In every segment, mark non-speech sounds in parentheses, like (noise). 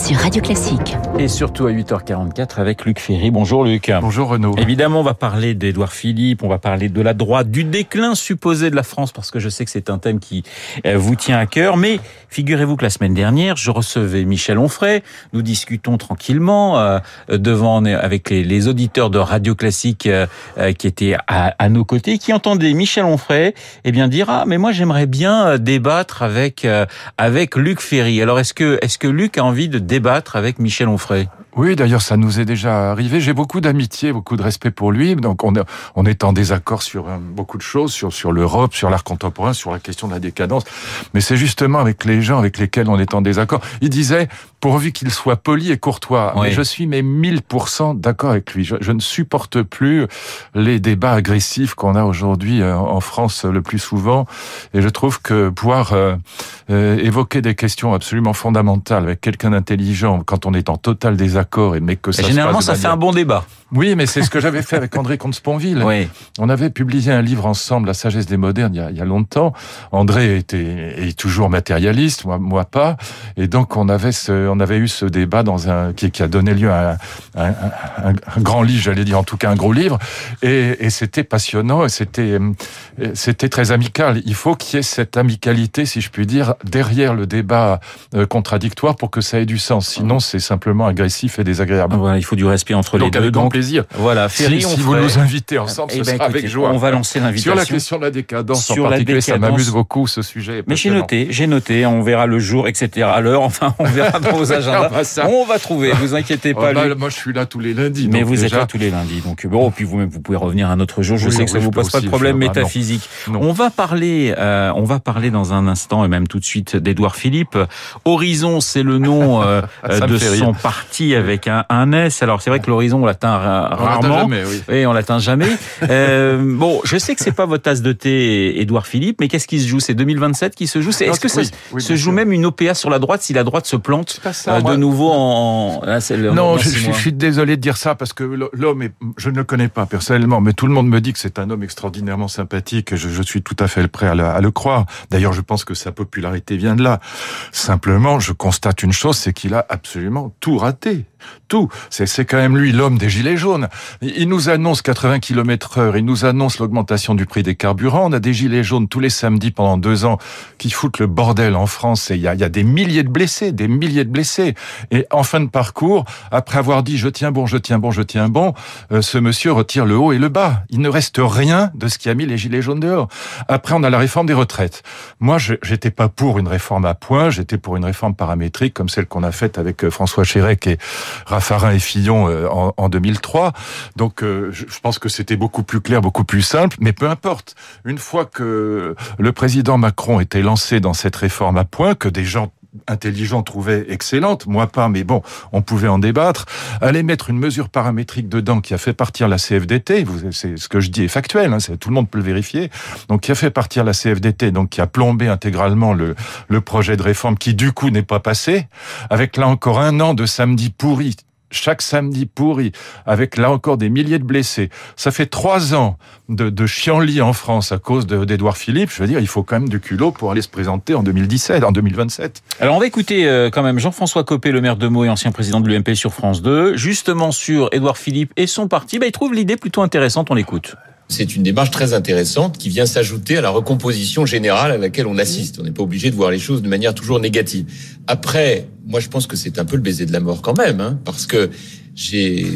sur Radio Classique. Et surtout à 8h44 avec Luc Ferry. Bonjour Luc. Bonjour Renaud. Évidemment, on va parler d'Édouard Philippe, on va parler de la droite, du déclin supposé de la France, parce que je sais que c'est un thème qui euh, vous tient à cœur. Mais figurez-vous que la semaine dernière, je recevais Michel Onfray. Nous discutons tranquillement euh, devant avec les, les, auditeurs de Radio Classique euh, qui étaient à, à, nos côtés, qui entendaient Michel Onfray eh bien dire ah mais moi j'aimerais bien débattre avec avec Luc Ferry. Alors est-ce que est-ce que Luc a envie de débattre avec Michel Onfray oui, d'ailleurs, ça nous est déjà arrivé. J'ai beaucoup d'amitié, beaucoup de respect pour lui. Donc, on, on est en désaccord sur euh, beaucoup de choses, sur, sur l'Europe, sur l'art contemporain, sur la question de la décadence. Mais c'est justement avec les gens avec lesquels on est en désaccord. Il disait, pourvu qu'il soit poli et courtois. Mais je suis mais 1000% d'accord avec lui. Je, je, ne supporte plus les débats agressifs qu'on a aujourd'hui euh, en France le plus souvent. Et je trouve que pouvoir euh, euh, évoquer des questions absolument fondamentales avec quelqu'un d'intelligent quand on est en total désaccord et mais que ça généralement ça fait un bon débat. Oui, mais c'est ce que j'avais fait avec André Comte-Sponville. Oui. On avait publié un livre ensemble, La sagesse des modernes, il y a, il y a longtemps. André était est toujours matérialiste, moi, moi pas. Et donc on avait ce, on avait eu ce débat dans un qui, qui a donné lieu à un, un, un, un grand livre, j'allais dire en tout cas un gros livre. Et, et c'était passionnant et c'était c'était très amical. Il faut qu'il y ait cette amicalité, si je puis dire, derrière le débat euh, contradictoire pour que ça ait du sens. Sinon, c'est simplement agressif et désagréable. Voilà, il faut du respect entre donc, les deux. Donc, plaisir. Voilà, Ferry, si, si vous nous invitez ensemble, eh ce ben, sera écoutez, avec joie. On va lancer l'invitation. Sur la question de la décadence Sur en la particulier, ça décadence. m'amuse beaucoup ce sujet. Mais j'ai noté, j'ai noté, on verra le jour, etc. à l'heure, enfin, on verra (laughs) dans vos agendas. ça. On va trouver, vous inquiétez Oh, pas. bah, moi, je suis là tous les lundis. Mais vous êtes là tous les lundis, donc bon, puis vous-même vous pouvez revenir un autre jour. Je Oui, sais que ça oui, vous pose pas de problème. Ah, métaphysique. On va parler, euh, on va parler dans un instant et même tout de suite d'Édouard Philippe. Horizon, c'est le nom euh, (laughs) Ça de son parti avec un, un S. Alors c'est vrai que l'horizon on On l'atteint rarement. jamais, oui. Oui, on l'atteint jamais. (laughs) Euh, bon, je sais que c'est pas votre tasse de thé, Édouard Philippe, mais qu'est-ce qui se joue? C'est 2027 qui se joue? Est-ce que ça oui, oui, se joue sûr. même une OPA sur la droite si la droite se plante ça, euh, moi. de nouveau en, là, le- Non, je, suis désolé de dire ça parce que l'homme, est, je ne le connais pas personnellement, mais tout le monde me dit que c'est un homme extraordinairement sympathique et je, je suis tout à fait prêt à le, à le croire. D'ailleurs, je pense que sa popularité vient de là. Simplement, je constate une chose, c'est qu'il a absolument tout raté. Tout. C'est c'est quand même lui l'homme des gilets jaunes. Il il nous annonce 80 km heure, il nous annonce l'augmentation du prix des carburants. On a des gilets jaunes tous les samedis pendant deux ans qui foutent le bordel en France et il y a, des milliers de blessés, des milliers de blessés. Et en fin de parcours, après avoir dit je tiens bon, je tiens bon, je tiens bon, euh, ce monsieur retire le haut et le bas. Il ne reste rien de ce qui a mis les gilets jaunes dehors. Après, on a la réforme des retraites. Moi, j'étais pas pour une réforme à points, j'étais pour une réforme paramétrique comme celle qu'on a faite avec euh, François Chérec et Raffarin et Fillon euh, en, en 2003. Donc, euh, je pense que c'était beaucoup plus clair, beaucoup plus simple, mais peu importe. Une fois que le président Macron était lancé dans cette réforme à points, que des gens intelligents trouvaient excellente, moi pas, mais bon, on pouvait en débattre. Aller mettre une mesure paramétrique dedans qui a fait partir la CFDT, c'est ce que je dis est factuel, hein, tout le monde peut le vérifier, donc qui a fait partir la CFDT, donc qui a plombé intégralement le, le projet de réforme qui du coup n'est pas passé, avec là encore un an de samedi pourri chaque samedi pourri, avec là encore des milliers de blessés. Ça fait trois ans de, de chienlit en France à cause de- d'Edouard Philippe. Je veux dire, il faut quand même du culot pour aller se présenter en 2017, en 2027. Alors on va écouter euh, quand même Jean-François Copé, le maire de Meaux et ancien président de l'UMP sur France 2, justement sur Édouard Philippe et son parti. Bah, il trouve l'idée plutôt intéressante, on l'écoute. C'est une démarche très intéressante qui vient s'ajouter à la recomposition générale à laquelle on assiste. On n'est pas obligé de voir les choses de manière toujours négative. Après, moi je pense que c'est un peu le baiser de la mort quand même, hein, parce que j'ai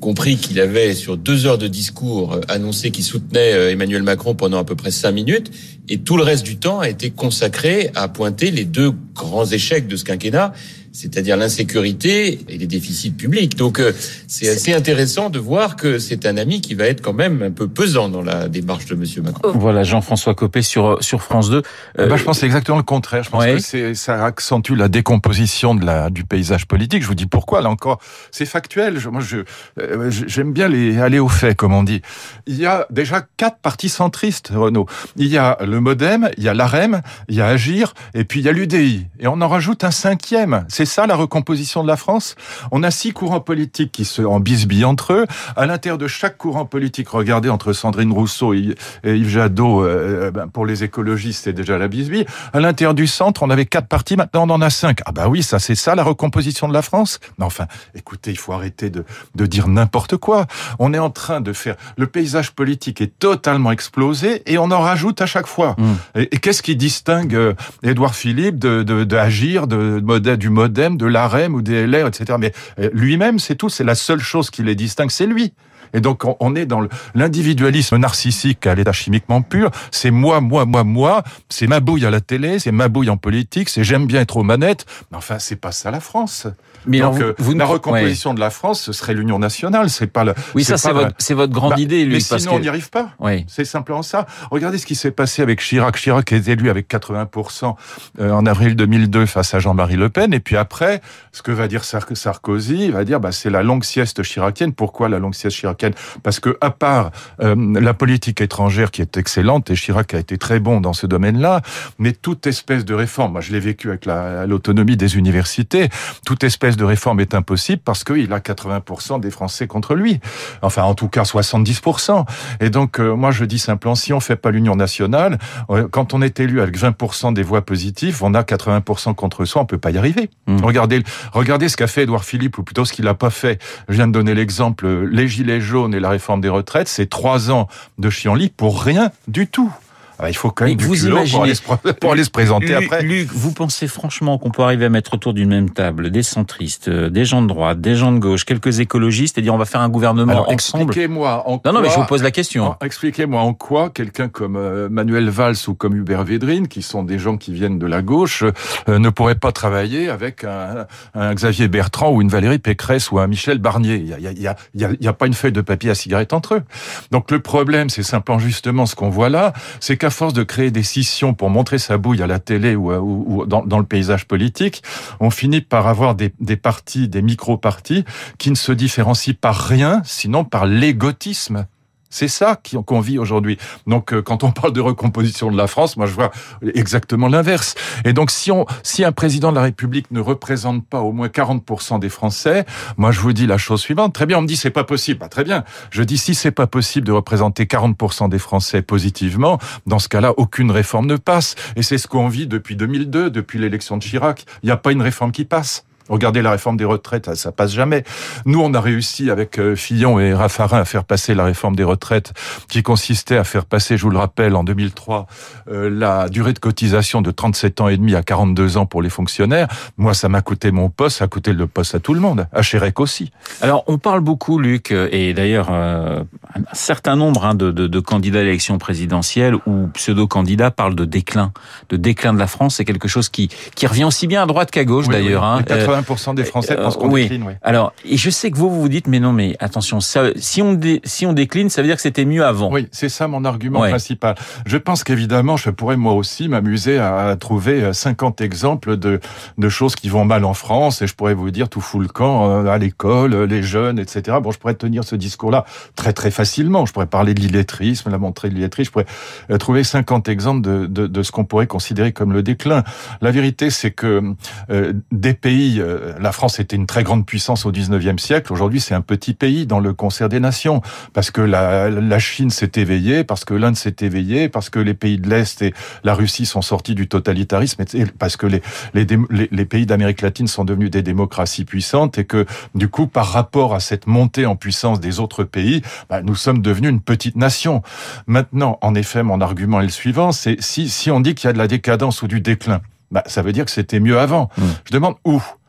compris qu'il avait sur deux heures de discours euh, annoncé qu'il soutenait euh, Emmanuel Macron pendant à peu près cinq minutes, et tout le reste du temps a été consacré à pointer les deux grands échecs de ce quinquennat, c'est-à-dire l'insécurité et les déficits publics. Donc euh, c'est assez intéressant de voir que c'est un ami qui va être quand même un peu pesant dans la démarche de Monsieur Macron. Voilà Jean-François Copé sur, sur France 2. Euh, bah, je pense que c'est exactement le contraire. Je pense ouais. que c'est, ça accentue la décomposition de la, du paysage politique. Je vous dis pourquoi. Là encore, c'est factuel. Je, moi, je, euh, j'aime bien les, aller au fait, comme on dit. Il y a déjà quatre partis centristes, Renaud. Il y a le MoDem, il y a l'AREM, il y a Agir, et puis il y a l'UDI. Et on en rajoute un cinquième. C'est ça la recomposition de la France? On a six courants politiques qui se en bisbillent entre eux. À l'intérieur de chaque courant politique, regardez entre Sandrine Rousseau et Yves Jadot, euh, ben, pour les écologistes, c'est déjà la bisbille. À l'intérieur du centre, on avait quatre partis, maintenant on en a cinq. Ah bah oui, ça c'est ça la recomposition de la France? Mais enfin, écoutez, il faut arrêter de, de dire n'importe quoi. On est en train de faire... Le paysage politique est totalement explosé et on en rajoute à chaque fois. Mmh. Et, qu'est-ce qui distingue euh, Édouard Philippe de, de, de Agir, de, de, du De l'AREM ou des LR, etc. Mais euh, lui-même, c'est tout. C'est la seule chose qui les distingue, c'est lui. Et donc, on est dans l'individualisme narcissique à l'état chimiquement pur. C'est moi, moi, moi, moi. C'est ma bouille à la télé, c'est ma bouille en politique, c'est j'aime bien être aux manettes. Mais enfin, c'est pas ça la France. Mais donc, vous, la recomposition de la France, ce serait l'union nationale. C'est pas le. Oui, ça, c'est votre, c'est votre grande bah, idée, lui. Mais sinon, on n'y arrive pas. Oui. C'est simplement ça. Regardez ce qui s'est passé avec Chirac. Chirac est élu avec 80% euh, en avril 2002 face à Jean-Marie Le Pen. Et puis après, ce que va dire Sarkozy, il va dire, bah, c'est la longue sieste chiracienne. Pourquoi la longue sieste chiracienne? Parce que à part euh, la politique étrangère qui est excellente, et Chirac a été très bon dans ce domaine-là, mais toute espèce de réforme, moi je l'ai vécu avec l'autonomie des universités, toute espèce de réforme est impossible parce qu'il a 80% des Français contre lui. Enfin, en tout cas 70%. Et donc, euh, moi je dis simplement, si on fait pas l'union nationale, euh, quand on est élu avec 20% des voix positives, on a 80% contre soi, on peut pas y arriver. Mmh. Regardez, regardez ce qu'a fait Édouard Philippe, ou plutôt ce qu'il a pas fait. Je viens de donner l'exemple, les gilets jaunes et la réforme des retraites, c'est trois ans de chienlit pour rien du tout. Ah, il faut quand même du vous imaginez, pour, aller se, pour aller se présenter après. Luc, vous pensez franchement qu'on peut arriver à mettre autour d'une même table des centristes, euh, des gens de droite, des gens de gauche, quelques écologistes et dire on va faire un gouvernement Alors, ensemble Expliquez-moi en quoi... Non, non, mais je vous pose la question. Expliquez-moi en quoi quelqu'un comme euh, Manuel Valls ou comme Hubert Védrine, qui sont des gens qui viennent de la gauche, euh, ne pourraient pas travailler avec un, un, Xavier Bertrand ou une Valérie Pécresse ou un Michel Barnier. Il y a, y a, y a, y a pas une feuille de papier à cigarette entre eux. Donc le problème, c'est simplement justement ce qu'on voit là, c'est qu'à force de créer des scissions pour montrer sa bouille à la télé ou, dans, le paysage politique, on finit par avoir des, des partis, des micro-partis qui ne se différencient par rien, sinon par l'égotisme. C'est ça qu'on vit aujourd'hui. Donc, euh, quand on parle de recomposition de la France, moi, je vois exactement l'inverse. Et donc, si, on, si un président de la République ne représente pas au moins 40% des Français, moi, je vous dis la chose suivante. Très bien, on me dit c'est pas possible. Bah, très bien. Je dis si c'est pas possible de représenter 40% des Français positivement, dans ce cas-là, aucune réforme ne passe. Et c'est ce qu'on vit depuis 2002, depuis l'élection de Chirac. Il n'y a pas une réforme qui passe. Regardez la réforme des retraites, ça passe jamais. Nous, on a réussi avec euh, Fillon et Raffarin à faire passer la réforme des retraites, qui consistait à faire passer, je vous le rappelle, en 2003, euh, la durée de cotisation de 37 ans et demi à 42 ans pour les fonctionnaires. Moi, ça m'a coûté mon poste, ça a coûté le poste à tout le monde, à Chérec aussi. Alors, on parle beaucoup, Luc, et d'ailleurs, euh, un certain nombre hein, de, de, de, candidats à l'élection présidentielle ou pseudo-candidats parlent de déclin, de déclin de la France. C'est quelque chose qui, qui revient aussi bien à droite qu'à gauche, d'ailleurs. Hein. 80% des Français pensent qu'on décline. Oui. Alors, et je sais que vous, vous vous dites, mais non, mais attention, ça, si on dé, si on décline, ça veut dire que c'était mieux avant. Oui, c'est ça mon argument principal. Je pense qu'évidemment, je pourrais moi aussi m'amuser à trouver 50 euh, exemples de, de choses qui vont mal en France, et je pourrais vous dire tout fout le camp euh, à l'école, euh, les jeunes, etc. Bon, je pourrais tenir ce discours-là très très facilement. Je pourrais parler de l'illettrisme, la montrer de l'illettrisme. Je pourrais trouver 50 exemples de, de, de ce qu'on pourrait considérer comme le déclin. La vérité, c'est que euh, des pays euh, la France était une très grande puissance au 19e siècle. Aujourd'hui, c'est un petit pays dans le concert des nations. Parce que la, la Chine s'est éveillée, parce que l'Inde s'est éveillée, parce que les pays de l'Est et la Russie sont sortis du totalitarisme, et parce que les, les, les pays d'Amérique latine sont devenus des démocraties puissantes, et que du coup, par rapport à cette montée en puissance des autres pays, bah, nous sommes devenus une petite nation. Maintenant, en effet, mon argument est le suivant, c'est si, si on dit qu'il y a de la décadence ou du déclin, bah, ça veut dire que c'était mieux avant. Mmh. Je demande où?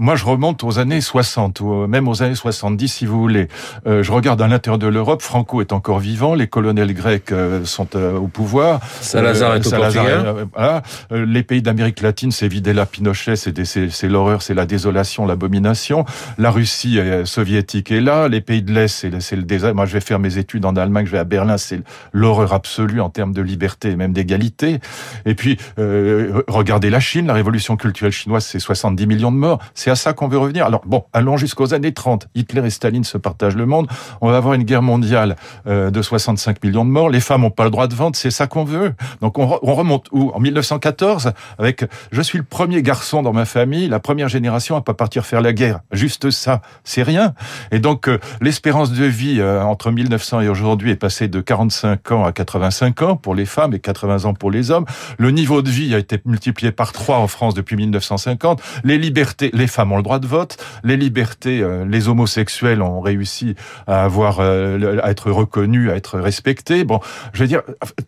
moi, je remonte aux années 60, ou même aux années 70, si vous voulez. Euh, je regarde à l'intérieur de l'Europe, Franco est encore vivant, les colonels grecs euh, sont euh, au pouvoir. Salazar est au. Voilà. Les pays d'Amérique latine, c'est Videla, Pinochet, c'est l'horreur, c'est la désolation, l'abomination. La Russie soviétique est là, les pays de l'Est, c'est le désert. Moi, je vais faire mes études en Allemagne, je vais à Berlin, c'est l'horreur absolue en termes de liberté et même d'égalité. Et puis, regardez la Chine, la révolution culturelle chinoise, c'est 70 millions de morts. C'est c'est à ça qu'on veut revenir. Alors bon, allons jusqu'aux années 30. Hitler et Staline se partagent le monde. On va avoir une guerre mondiale euh, de 65 millions de morts. Les femmes n'ont pas le droit de vente. C'est ça qu'on veut. Donc on, on remonte où? En 1914, avec je suis le premier garçon dans ma famille, la première génération à pas partir faire la guerre. Juste ça, c'est rien. Et donc euh, l'espérance de vie euh, entre 1900 et aujourd'hui est passée de 45 ans à 85 ans pour les femmes et 80 ans pour les hommes. Le niveau de vie a été multiplié par 3 en France depuis 1950. Les libertés, les femmes ont le droit de vote. Les libertés, euh, les homosexuels ont réussi à avoir, à être reconnus, à être respectés. Bon, je veux dire,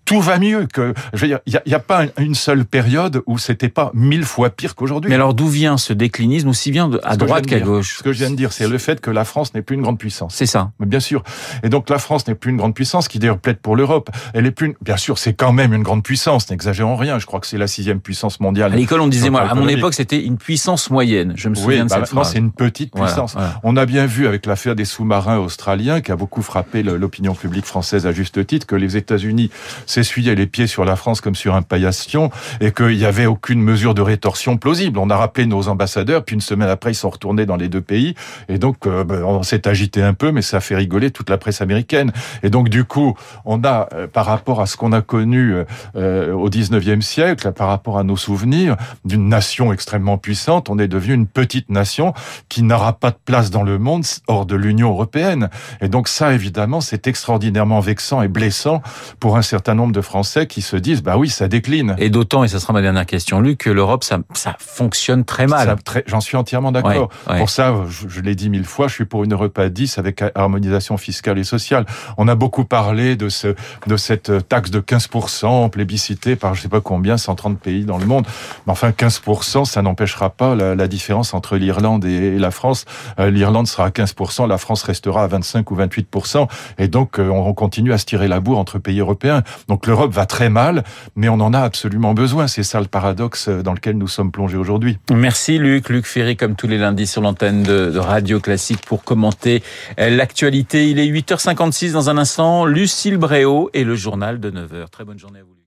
tout va mieux que, je veux dire, il n'y a, a, pas une seule période où c'était pas mille fois pire qu'aujourd'hui. Mais alors d'où vient ce déclinisme aussi bien à droite qu'à gauche Ce que je viens de dire, c'est le fait que la France n'est plus une grande puissance. C'est ça. Mais bien sûr. Et donc la France n'est plus une grande puissance, qui d'ailleurs plaide pour l'Europe. Elle est plus, une... bien sûr, c'est quand même une grande puissance. N'exagérons rien. Je crois que c'est la sixième puissance mondiale. À l'école, on disait moi, à mon époque, c'était une puissance moyenne. Je me souviens oui, de bah cette maintenant, phrase. c'est une petite puissance. Voilà, voilà. On a bien vu avec l'affaire des sous-marins australiens, qui a beaucoup frappé l'opinion publique française à juste titre, que les États-Unis s'essuyaient les pieds sur la France comme sur un paillasson, et qu'il n'y avait aucune mesure de rétorsion plausible. On a rappelé nos ambassadeurs, puis une semaine après, ils sont retournés dans les deux pays, et donc euh, on s'est agité un peu, mais ça fait rigoler toute la presse américaine. Et donc du coup, on a, euh, par rapport à ce qu'on a connu euh, au 19e siècle, par rapport à nos souvenirs d'une nation extrêmement puissante, on est devenu une petite nation qui n'aura pas de place dans le monde hors de l'Union européenne. Et donc ça, évidemment, c'est extraordinairement vexant et blessant pour un certain nombre de Français qui se disent, bah oui, ça décline. Et d'autant, et ça sera ma dernière question, Luc, que l'Europe, ça, ça fonctionne très mal. J'en suis entièrement d'accord. Ouais, ouais. Pour ça, je, je l'ai dit mille fois, je suis pour une Europe à 10 avec harmonisation fiscale et sociale. On a beaucoup parlé de, ce, de cette taxe de 15% plébiscitée par je sais pas combien, 130 pays dans le monde. Mais enfin, 15%, ça n'empêchera pas la, la, différence entre l'Irlande et, la France. Euh, L'Irlande sera à 15%, la France restera à 25 ou 28%. Et donc, euh, on continue à se tirer la bourre entre pays européens. Donc, l'Europe va très mal, mais on en a absolument besoin. C'est ça le paradoxe dans lequel nous sommes plongés aujourd'hui. Merci Luc. Luc Ferry, comme tous les lundis sur l'antenne de Radio Classique pour commenter l'actualité. Il est 8h56 dans un instant. Lucille Bréau et le journal de 9h. Très bonne journée à vous.